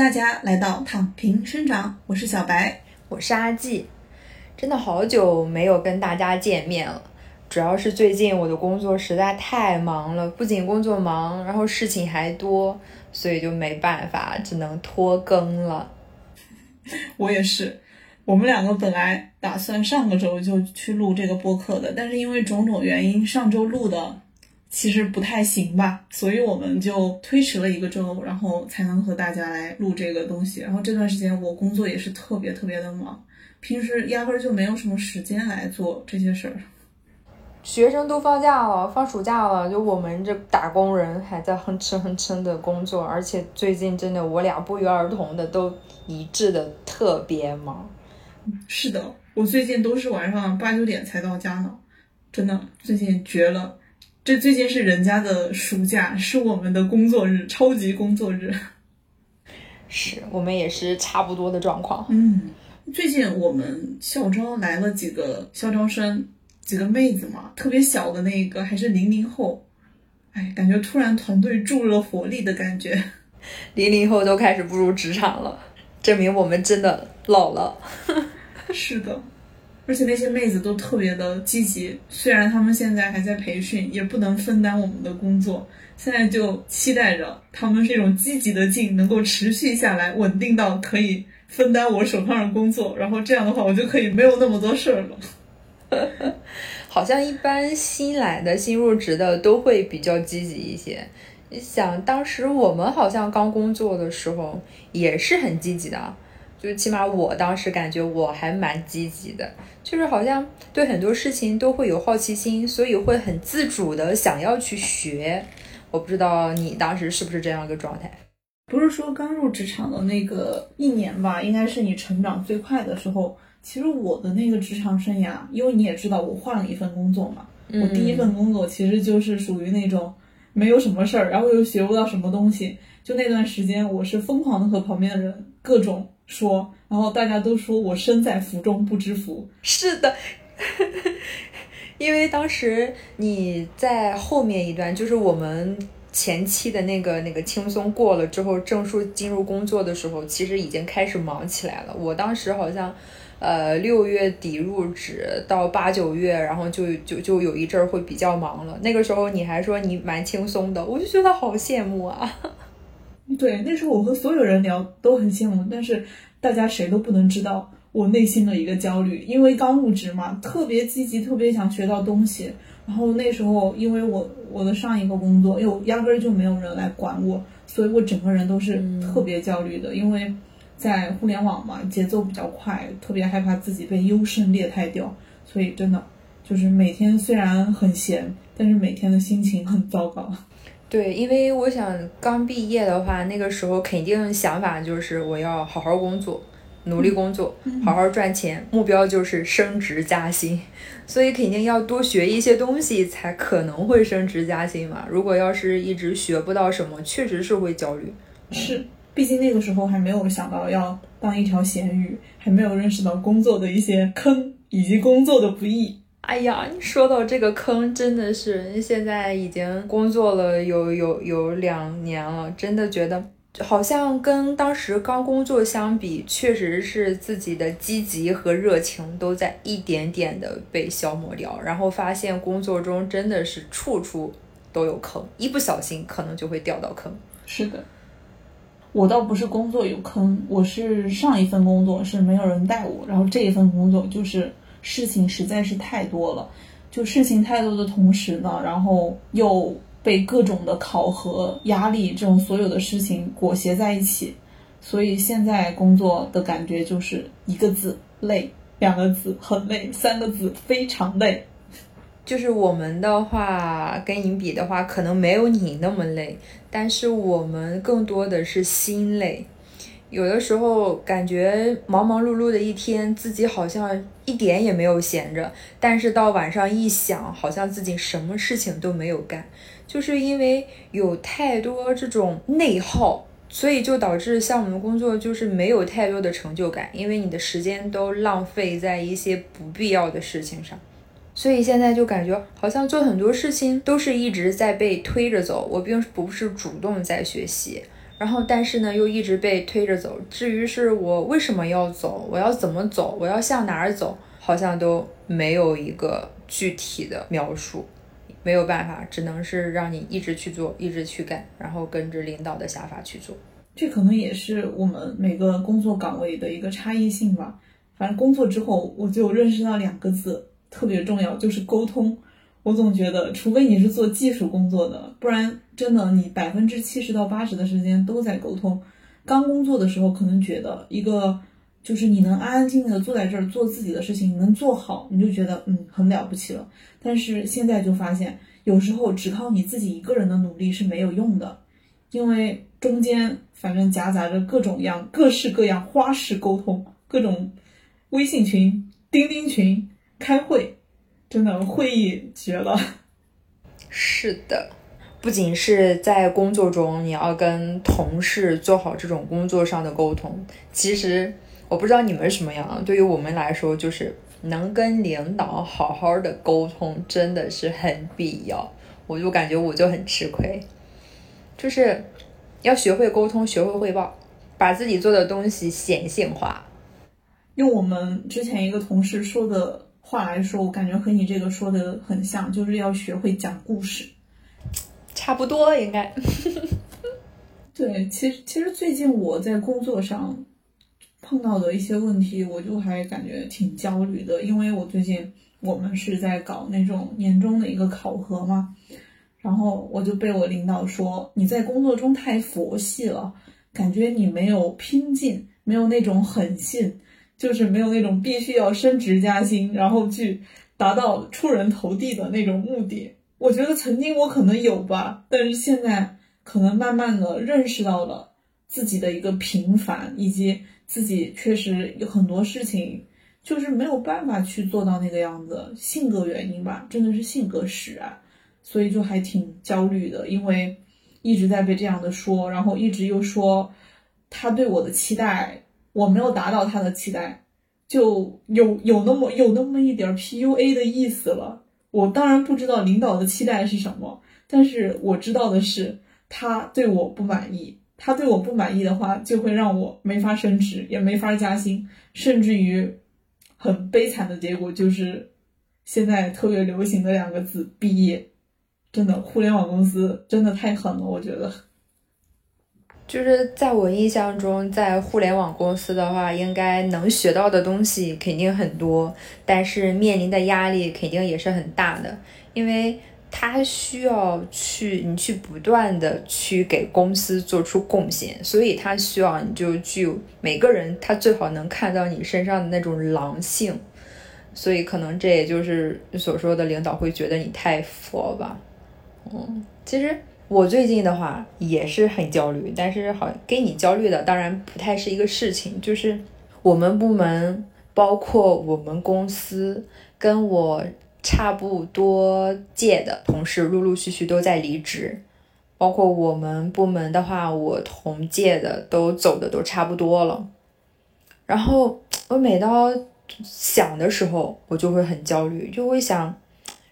大家来到躺平生长，我是小白，我是阿季，真的好久没有跟大家见面了。主要是最近我的工作实在太忙了，不仅工作忙，然后事情还多，所以就没办法，只能拖更了。我也是，我们两个本来打算上个周就去录这个播客的，但是因为种种原因，上周录的。其实不太行吧，所以我们就推迟了一个周，然后才能和大家来录这个东西。然后这段时间我工作也是特别特别的忙，平时压根儿就没有什么时间来做这些事儿。学生都放假了，放暑假了，就我们这打工人还在哼哧哼哧的工作，而且最近真的我俩不约而同的都一致的特别忙。是的，我最近都是晚上八九点才到家呢，真的最近绝了。这最近是人家的暑假，是我们的工作日，超级工作日。是我们也是差不多的状况。嗯，最近我们校招来了几个校招生，几个妹子嘛，特别小的那个还是零零后，哎，感觉突然团队注入了活力的感觉。零零后都开始步入职场了，证明我们真的老了。是的。而且那些妹子都特别的积极，虽然她们现在还在培训，也不能分担我们的工作。现在就期待着她们这种积极的劲能够持续下来，稳定到可以分担我手上的工作，然后这样的话我就可以没有那么多事儿了。好像一般新来的新入职的都会比较积极一些。你想，当时我们好像刚工作的时候也是很积极的。就起码我当时感觉我还蛮积极的，就是好像对很多事情都会有好奇心，所以会很自主的想要去学。我不知道你当时是不是这样一个状态？不是说刚入职场的那个一年吧，应该是你成长最快的时候。其实我的那个职场生涯，因为你也知道我换了一份工作嘛，我第一份工作其实就是属于那种没有什么事儿，然后又学不到什么东西。就那段时间，我是疯狂的和旁边的人各种。说，然后大家都说我身在福中不知福。是的，因为当时你在后面一段，就是我们前期的那个那个轻松过了之后，正式进入工作的时候，其实已经开始忙起来了。我当时好像，呃，六月底入职到八九月，然后就就就有一阵儿会比较忙了。那个时候你还说你蛮轻松的，我就觉得好羡慕啊。对，那时候我和所有人聊都很羡慕，但是大家谁都不能知道我内心的一个焦虑，因为刚入职嘛，特别积极，特别想学到东西。然后那时候，因为我我的上一个工作又压根儿就没有人来管我，所以我整个人都是特别焦虑的。因为在互联网嘛，节奏比较快，特别害怕自己被优胜劣汰掉，所以真的就是每天虽然很闲，但是每天的心情很糟糕。对，因为我想刚毕业的话，那个时候肯定想法就是我要好好工作，努力工作，好好赚钱，目标就是升职加薪，所以肯定要多学一些东西，才可能会升职加薪嘛。如果要是一直学不到什么，确实是会焦虑。是，毕竟那个时候还没有想到要当一条咸鱼，还没有认识到工作的一些坑以及工作的不易。哎呀，你说到这个坑，真的是现在已经工作了有有有两年了，真的觉得好像跟当时刚工作相比，确实是自己的积极和热情都在一点点的被消磨掉，然后发现工作中真的是处处都有坑，一不小心可能就会掉到坑。是的，我倒不是工作有坑，我是上一份工作是没有人带我，然后这一份工作就是。事情实在是太多了，就事情太多的同时呢，然后又被各种的考核、压力这种所有的事情裹挟在一起，所以现在工作的感觉就是一个字累，两个字很累，三个字非常累。就是我们的话跟你比的话，可能没有你那么累，但是我们更多的是心累。有的时候感觉忙忙碌碌的一天，自己好像一点也没有闲着。但是到晚上一想，好像自己什么事情都没有干，就是因为有太多这种内耗，所以就导致像我们工作就是没有太多的成就感，因为你的时间都浪费在一些不必要的事情上。所以现在就感觉好像做很多事情都是一直在被推着走，我并不是主动在学习。然后但是呢又一直被推着走。至于是我为什么要走，我要怎么走，我要向哪儿走，好像都没有一个具体的描述，没有办法，只能是让你一直去做，一直去干，然后跟着领导的想法去做。这可能也是我们每个工作岗位的一个差异性吧。反正工作之后，我就认识到两个字特别重要，就是沟通。我总觉得，除非你是做技术工作的，不然真的你百分之七十到八十的时间都在沟通。刚工作的时候，可能觉得一个就是你能安安静静的坐在这儿做自己的事情，能做好，你就觉得嗯很了不起了。但是现在就发现，有时候只靠你自己一个人的努力是没有用的，因为中间反正夹杂着各种样、各式各样花式沟通，各种微信群、钉钉群、开会。真的会议绝了，是的，不仅是在工作中你要跟同事做好这种工作上的沟通，其实我不知道你们什么样，对于我们来说，就是能跟领导好好的沟通真的是很必要。我就感觉我就很吃亏，就是要学会沟通，学会汇报，把自己做的东西显性化。用我们之前一个同事说的。话来说，我感觉和你这个说的很像，就是要学会讲故事，差不多应该。对，其实其实最近我在工作上碰到的一些问题，我就还感觉挺焦虑的，因为我最近我们是在搞那种年终的一个考核嘛，然后我就被我领导说你在工作中太佛系了，感觉你没有拼劲，没有那种狠劲。就是没有那种必须要升职加薪，然后去达到出人头地的那种目的。我觉得曾经我可能有吧，但是现在可能慢慢的认识到了自己的一个平凡，以及自己确实有很多事情就是没有办法去做到那个样子，性格原因吧，真的是性格使然，所以就还挺焦虑的，因为一直在被这样的说，然后一直又说他对我的期待。我没有达到他的期待，就有有那么有那么一点 PUA 的意思了。我当然不知道领导的期待是什么，但是我知道的是他对我不满意。他对我不满意的话，就会让我没法升职，也没法加薪，甚至于很悲惨的结果就是现在特别流行的两个字毕业。真的，互联网公司真的太狠了，我觉得。就是在我印象中，在互联网公司的话，应该能学到的东西肯定很多，但是面临的压力肯定也是很大的，因为他需要去你去不断的去给公司做出贡献，所以他需要你就具有每个人他最好能看到你身上的那种狼性，所以可能这也就是所说的领导会觉得你太佛吧，嗯，其实。我最近的话也是很焦虑，但是好跟你焦虑的当然不太是一个事情，就是我们部门，包括我们公司，跟我差不多届的同事陆陆续续都在离职，包括我们部门的话，我同届的都走的都差不多了，然后我每到想的时候，我就会很焦虑，就会想。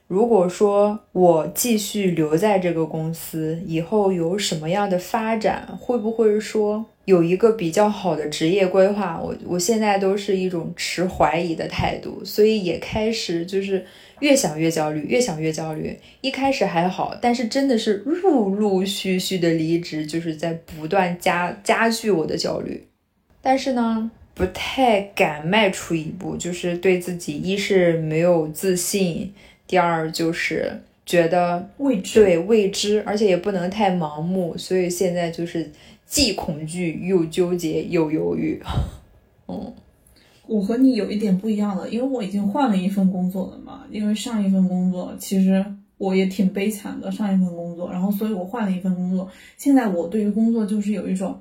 如果说我继续留在这个公司，以后有什么样的发展？会不会说有一个比较好的职业规划？我我现在都是一种持怀疑的态度，所以也开始就是越想越焦虑，越想越焦虑。一开始还好，但是真的是陆陆续续的离职，就是在不断加加剧我的焦虑。但是呢，不太敢迈出一步，就是对自己一是没有自信。第二就是觉得未知，对未知，而且也不能太盲目，所以现在就是既恐惧又纠结又犹豫。嗯，我和你有一点不一样了，因为我已经换了一份工作了嘛。因为上一份工作其实我也挺悲惨的，上一份工作，然后所以我换了一份工作。现在我对于工作就是有一种。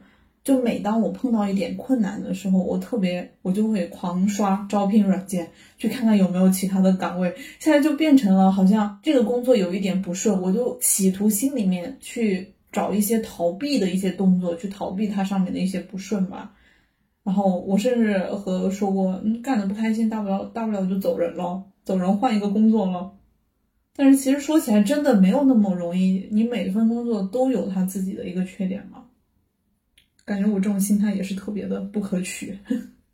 就每当我碰到一点困难的时候，我特别我就会狂刷招聘软件，去看看有没有其他的岗位。现在就变成了好像这个工作有一点不顺，我就企图心里面去找一些逃避的一些动作，去逃避它上面的一些不顺吧。然后我甚至和说过，嗯，干的不开心，大不了大不了就走人了，走人换一个工作了。但是其实说起来真的没有那么容易，你每一份工作都有它自己的一个缺点嘛。感觉我这种心态也是特别的不可取。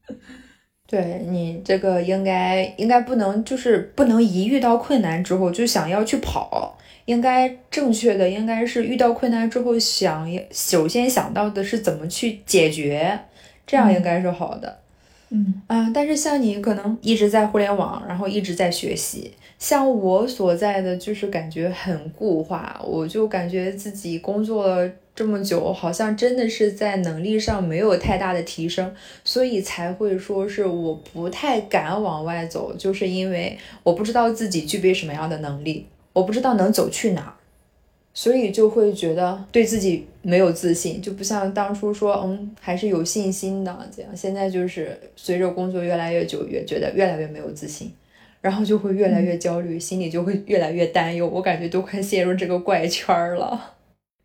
对你这个应该应该不能就是不能一遇到困难之后就想要去跑，应该正确的应该是遇到困难之后想首先想到的是怎么去解决，这样应该是好的。嗯啊，但是像你可能一直在互联网，然后一直在学习，像我所在的就是感觉很固化，我就感觉自己工作了这么久，好像真的是在能力上没有太大的提升，所以才会说是我不太敢往外走，就是因为我不知道自己具备什么样的能力，我不知道能走去哪。所以就会觉得对自己没有自信，就不像当初说，嗯，还是有信心的这样。现在就是随着工作越来越久，越觉得越来越没有自信，然后就会越来越焦虑，心里就会越来越担忧。我感觉都快陷入这个怪圈了。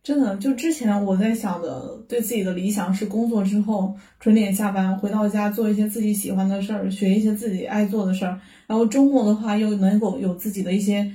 真的，就之前我在想的，对自己的理想是工作之后准点下班，回到家做一些自己喜欢的事儿，学一些自己爱做的事儿，然后周末的话又能够有自己的一些。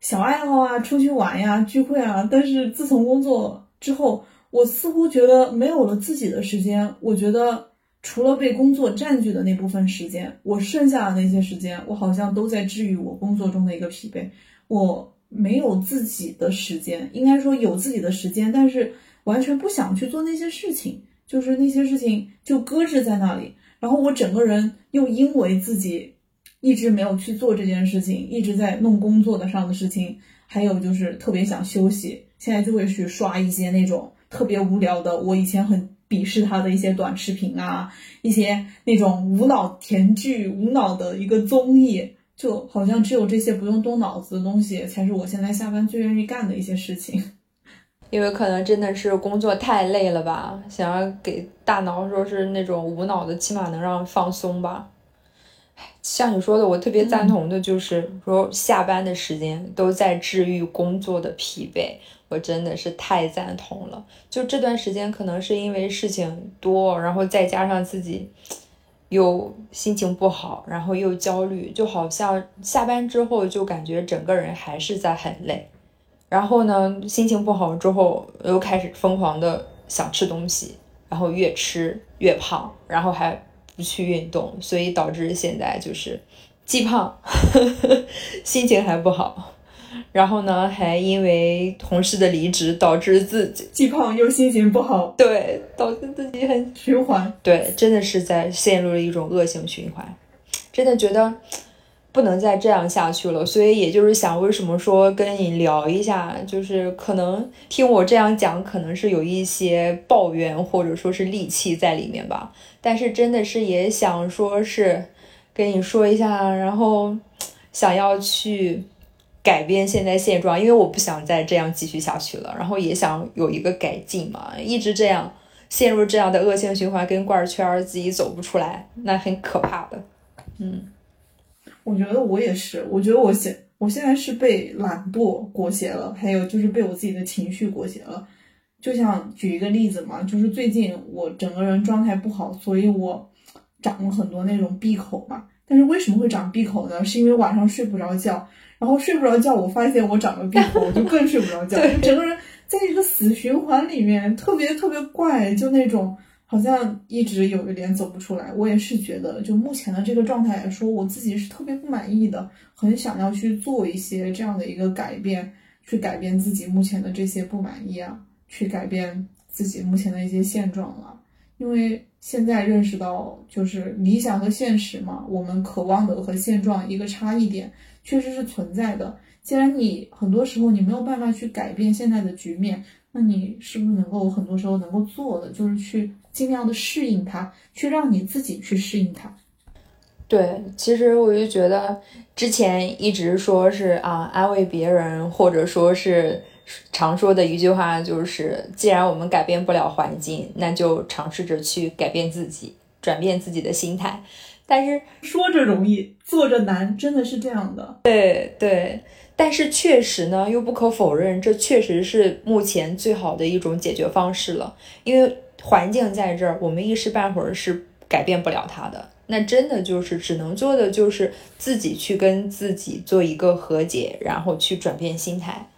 小爱好啊，出去玩呀，聚会啊。但是自从工作之后，我似乎觉得没有了自己的时间。我觉得除了被工作占据的那部分时间，我剩下的那些时间，我好像都在治愈我工作中的一个疲惫。我没有自己的时间，应该说有自己的时间，但是完全不想去做那些事情，就是那些事情就搁置在那里。然后我整个人又因为自己。一直没有去做这件事情，一直在弄工作的上的事情，还有就是特别想休息，现在就会去刷一些那种特别无聊的，我以前很鄙视他的一些短视频啊，一些那种无脑甜剧、无脑的一个综艺，就好像只有这些不用动脑子的东西，才是我现在下班最愿意干的一些事情。因为可能真的是工作太累了吧，想要给大脑说是那种无脑的，起码能让放松吧。像你说的，我特别赞同的，就是说下班的时间都在治愈工作的疲惫，我真的是太赞同了。就这段时间，可能是因为事情多，然后再加上自己又心情不好，然后又焦虑，就好像下班之后就感觉整个人还是在很累。然后呢，心情不好之后，又开始疯狂的想吃东西，然后越吃越胖，然后还。不去运动，所以导致现在就是既胖呵呵，心情还不好。然后呢，还因为同事的离职，导致自己既胖又心情不好。对，导致自己很循环。对，真的是在陷入了一种恶性循环。真的觉得。不能再这样下去了，所以也就是想，为什么说跟你聊一下，就是可能听我这样讲，可能是有一些抱怨或者说是戾气在里面吧。但是真的是也想说是跟你说一下，然后想要去改变现在现状，因为我不想再这样继续下去了，然后也想有一个改进嘛。一直这样陷入这样的恶性循环跟怪圈，自己走不出来，那很可怕的。嗯。我觉得我也是，我觉得我现我现在是被懒惰裹挟了，还有就是被我自己的情绪裹挟了。就像举一个例子嘛，就是最近我整个人状态不好，所以我长了很多那种闭口嘛。但是为什么会长闭口呢？是因为晚上睡不着觉，然后睡不着觉，我发现我长了闭口，我就更睡不着觉，就整个人在一个死循环里面，特别特别怪，就那种。好像一直有一点走不出来，我也是觉得，就目前的这个状态来说，我自己是特别不满意的，很想要去做一些这样的一个改变，去改变自己目前的这些不满意啊，去改变自己目前的一些现状了。因为现在认识到，就是理想和现实嘛，我们渴望的和现状一个差异点确实是存在的。既然你很多时候你没有办法去改变现在的局面，那你是不是能够很多时候能够做的，就是去。尽量的适应它，去让你自己去适应它。对，其实我就觉得之前一直说是啊，安慰别人，或者说是常说的一句话，就是既然我们改变不了环境，那就尝试着去改变自己，转变自己的心态。但是说着容易，做着难，真的是这样的。对对，但是确实呢，又不可否认，这确实是目前最好的一种解决方式了，因为。环境在这儿，我们一时半会儿是改变不了它的。那真的就是只能做的就是自己去跟自己做一个和解，然后去转变心态。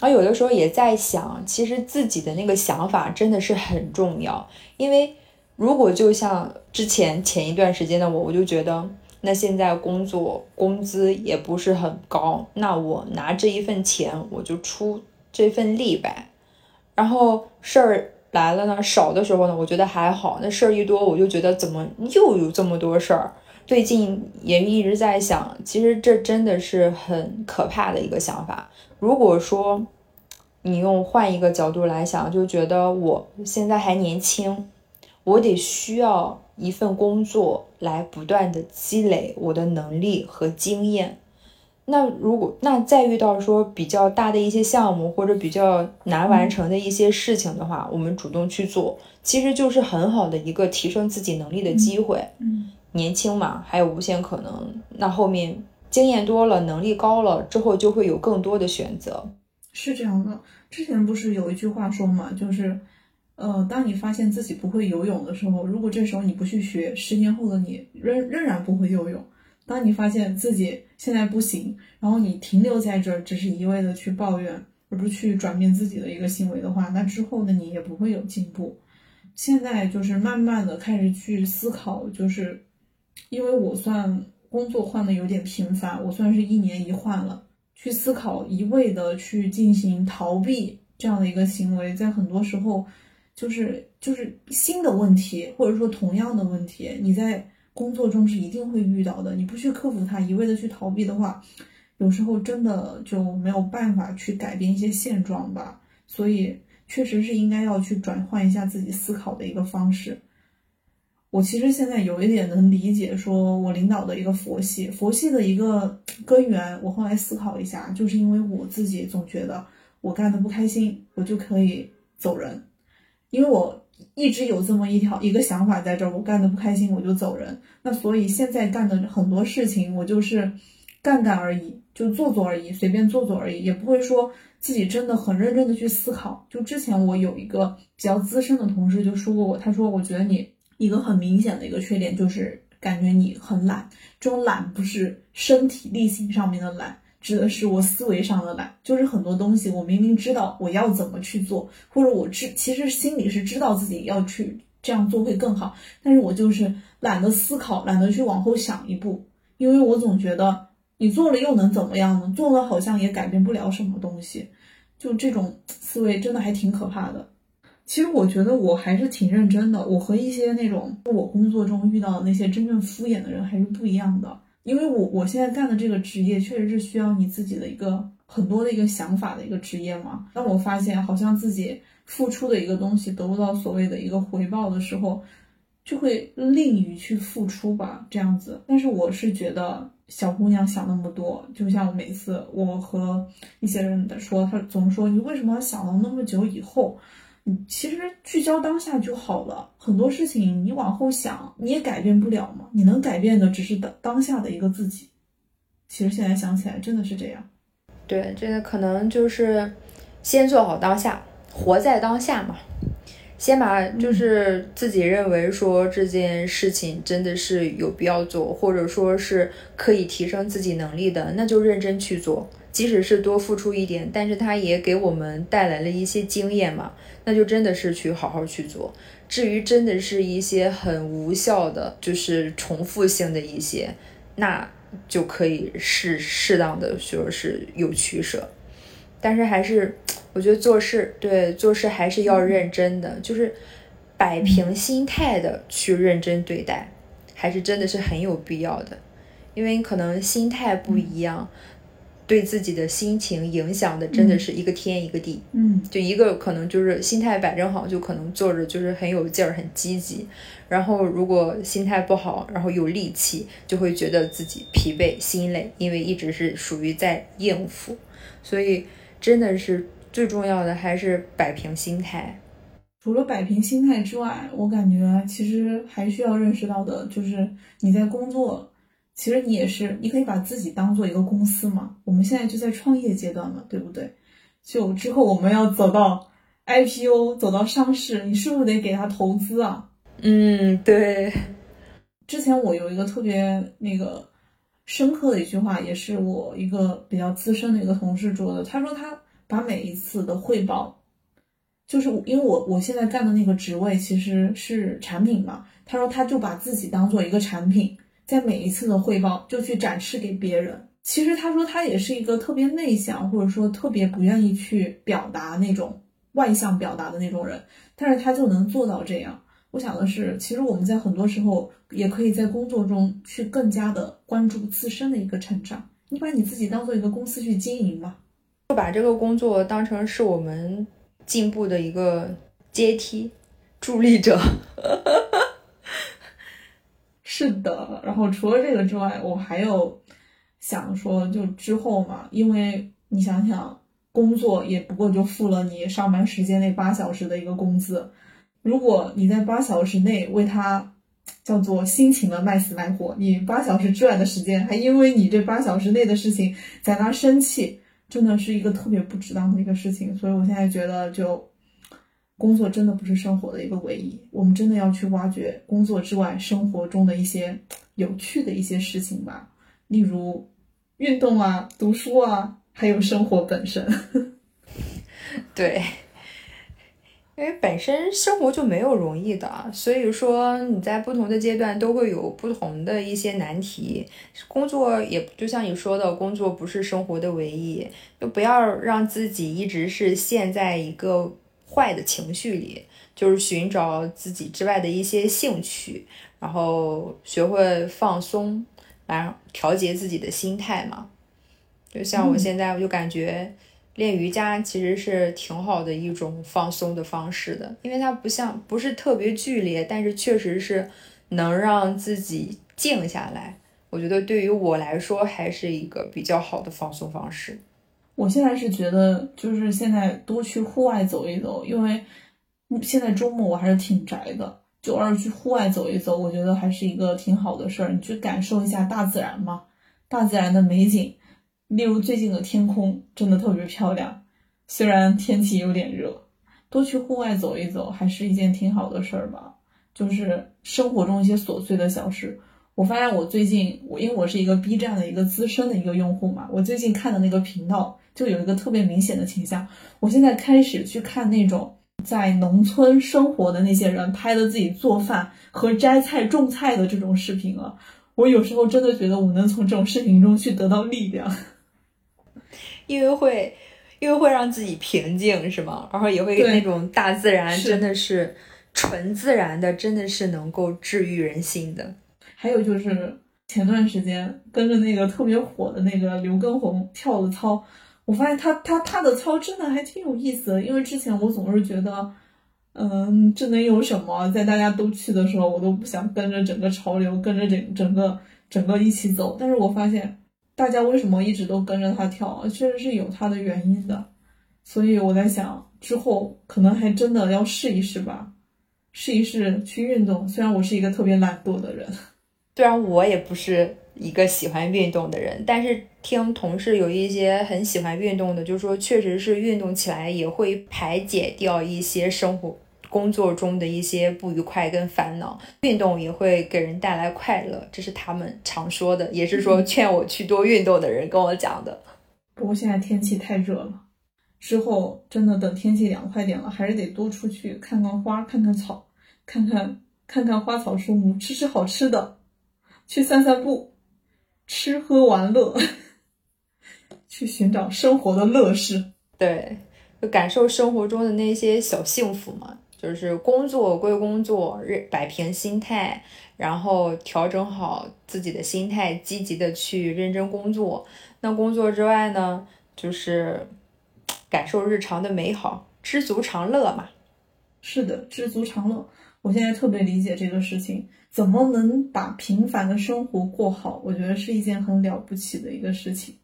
而有的时候也在想，其实自己的那个想法真的是很重要，因为如果就像之前前一段时间的我，我就觉得，那现在工作工资也不是很高，那我拿这一份钱，我就出这份力呗。然后事儿来了呢，少的时候呢，我觉得还好，那事儿一多，我就觉得怎么又有这么多事儿。最近也一直在想，其实这真的是很可怕的一个想法。如果说你用换一个角度来想，就觉得我现在还年轻，我得需要一份工作来不断的积累我的能力和经验。那如果那再遇到说比较大的一些项目或者比较难完成的一些事情的话，我们主动去做，其实就是很好的一个提升自己能力的机会。嗯。年轻嘛，还有无限可能。那后面经验多了，能力高了之后，就会有更多的选择。是这样的，之前不是有一句话说嘛，就是，呃，当你发现自己不会游泳的时候，如果这时候你不去学，十年后的你仍仍然不会游泳。当你发现自己现在不行，然后你停留在这儿，只是一味的去抱怨，而不去转变自己的一个行为的话，那之后的你也不会有进步。现在就是慢慢的开始去思考，就是。因为我算工作换的有点频繁，我算是一年一换了。去思考一味的去进行逃避这样的一个行为，在很多时候就是就是新的问题，或者说同样的问题，你在工作中是一定会遇到的。你不去克服它，一味的去逃避的话，有时候真的就没有办法去改变一些现状吧。所以确实是应该要去转换一下自己思考的一个方式。我其实现在有一点能理解，说我领导的一个佛系，佛系的一个根源。我后来思考一下，就是因为我自己总觉得我干的不开心，我就可以走人。因为我一直有这么一条一个想法在这儿，我干的不开心我就走人。那所以现在干的很多事情，我就是干干而已，就做做而已，随便做做而已，也不会说自己真的很认真的去思考。就之前我有一个比较资深的同事就说过我，他说我觉得你。一个很明显的一个缺点就是感觉你很懒，这种懒不是身体力行上面的懒，指的是我思维上的懒。就是很多东西我明明知道我要怎么去做，或者我知其实心里是知道自己要去这样做会更好，但是我就是懒得思考，懒得去往后想一步，因为我总觉得你做了又能怎么样呢？做了好像也改变不了什么东西，就这种思维真的还挺可怕的。其实我觉得我还是挺认真的，我和一些那种我工作中遇到的那些真正敷衍的人还是不一样的。因为我我现在干的这个职业确实是需要你自己的一个很多的一个想法的一个职业嘛。当我发现好像自己付出的一个东西得不到所谓的一个回报的时候，就会吝于去付出吧，这样子。但是我是觉得小姑娘想那么多，就像每次我和一些人在说，他总说你为什么想到那么久以后？你其实聚焦当下就好了，很多事情你往后想你也改变不了嘛，你能改变的只是当当下的一个自己。其实现在想起来真的是这样。对，这个可能就是先做好当下，活在当下嘛。先把就是自己认为说这件事情真的是有必要做，或者说是可以提升自己能力的，那就认真去做。即使是多付出一点，但是它也给我们带来了一些经验嘛，那就真的是去好好去做。至于真的是一些很无效的，就是重复性的一些，那就可以适适当的说是有取舍。但是还是 我觉得做事对做事还是要认真的，就是摆平心态的去认真对待，还是真的是很有必要的，因为可能心态不一样。对自己的心情影响的真的是一个天一个地，嗯，就一个可能就是心态摆正好，就可能做着就是很有劲儿、很积极。然后如果心态不好，然后有戾气，就会觉得自己疲惫、心累，因为一直是属于在应付。所以真的是最重要的还是摆平心态。除了摆平心态之外，我感觉其实还需要认识到的就是你在工作。其实你也是，你可以把自己当做一个公司嘛。我们现在就在创业阶段嘛，对不对？就之后我们要走到 IPO，走到上市，你是不是得给他投资啊？嗯，对。之前我有一个特别那个深刻的一句话，也是我一个比较资深的一个同事说的。他说他把每一次的汇报，就是因为我我现在干的那个职位其实是产品嘛，他说他就把自己当做一个产品，在每一次的汇报就去展示给别人。其实他说他也是一个特别内向，或者说特别不愿意去表达那种外向表达的那种人，但是他就能做到这样。我想的是，其实我们在很多时候也可以在工作中去更加的关注自身的一个成长。你把你自己当做一个公司去经营吧，就把这个工作当成是我们进步的一个阶梯、助力者。是的，然后除了这个之外，我还有想说，就之后嘛，因为你想想，工作也不过就付了你上班时间那八小时的一个工资。如果你在八小时内为他叫做辛勤的卖死卖活，你八小时之外的时间还因为你这八小时内的事情在那生气，真的是一个特别不值当的一个事情。所以我现在觉得，就工作真的不是生活的一个唯一，我们真的要去挖掘工作之外生活中的一些有趣的一些事情吧，例如运动啊、读书啊，还有生活本身。对。因为本身生活就没有容易的，所以说你在不同的阶段都会有不同的一些难题。工作也就像你说的，工作不是生活的唯一，就不要让自己一直是陷在一个坏的情绪里，就是寻找自己之外的一些兴趣，然后学会放松，来调节自己的心态嘛。就像我现在，我就感觉。练瑜伽其实是挺好的一种放松的方式的，因为它不像不是特别剧烈，但是确实是能让自己静下来。我觉得对于我来说还是一个比较好的放松方式。我现在是觉得，就是现在多去户外走一走，因为现在周末我还是挺宅的，就偶尔去户外走一走，我觉得还是一个挺好的事儿。你去感受一下大自然嘛，大自然的美景。例如最近的天空真的特别漂亮，虽然天气有点热，多去户外走一走还是一件挺好的事儿吧。就是生活中一些琐碎的小事。我发现我最近，我因为我是一个 B 站的一个资深的一个用户嘛，我最近看的那个频道就有一个特别明显的倾向。我现在开始去看那种在农村生活的那些人拍的自己做饭和摘菜种菜的这种视频了。我有时候真的觉得我能从这种视频中去得到力量。因为会，因为会让自己平静，是吗？然后也会那种大自然，真的是纯自然的，真的是能够治愈人心的。还有就是前段时间跟着那个特别火的那个刘畊宏跳的操，我发现他他他的操真的还挺有意思的。因为之前我总是觉得，嗯，这能有什么？在大家都去的时候，我都不想跟着整个潮流，跟着整整个整个一起走。但是我发现。大家为什么一直都跟着他跳？确实是有他的原因的，所以我在想，之后可能还真的要试一试吧，试一试去运动。虽然我是一个特别懒惰的人，虽然我也不是一个喜欢运动的人，但是听同事有一些很喜欢运动的，就是说确实是运动起来也会排解掉一些生活。工作中的一些不愉快跟烦恼，运动也会给人带来快乐，这是他们常说的，也是说劝我去多运动的人跟我讲的。不过现在天气太热了，之后真的等天气凉快点了，还是得多出去看看花，看看草，看看看看花草树木，吃吃好吃的，去散散步，吃喝玩乐，去寻找生活的乐事。对，就感受生活中的那些小幸福嘛。就是工作归工作，摆平心态，然后调整好自己的心态，积极的去认真工作。那工作之外呢，就是感受日常的美好，知足常乐嘛。是的，知足常乐。我现在特别理解这个事情，怎么能把平凡的生活过好？我觉得是一件很了不起的一个事情。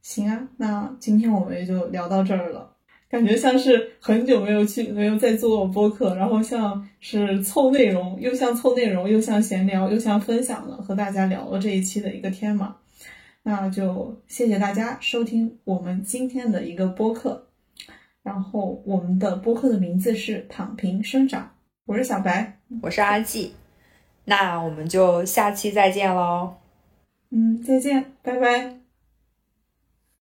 行啊，那今天我们也就聊到这儿了。感觉像是很久没有去，没有再做播客，然后像是凑内容，又像凑内容，又像闲聊，又像分享了，和大家聊了这一期的一个天嘛。那就谢谢大家收听我们今天的一个播客，然后我们的播客的名字是躺平生长，我是小白，我是阿季，那我们就下期再见喽。嗯，再见，拜拜。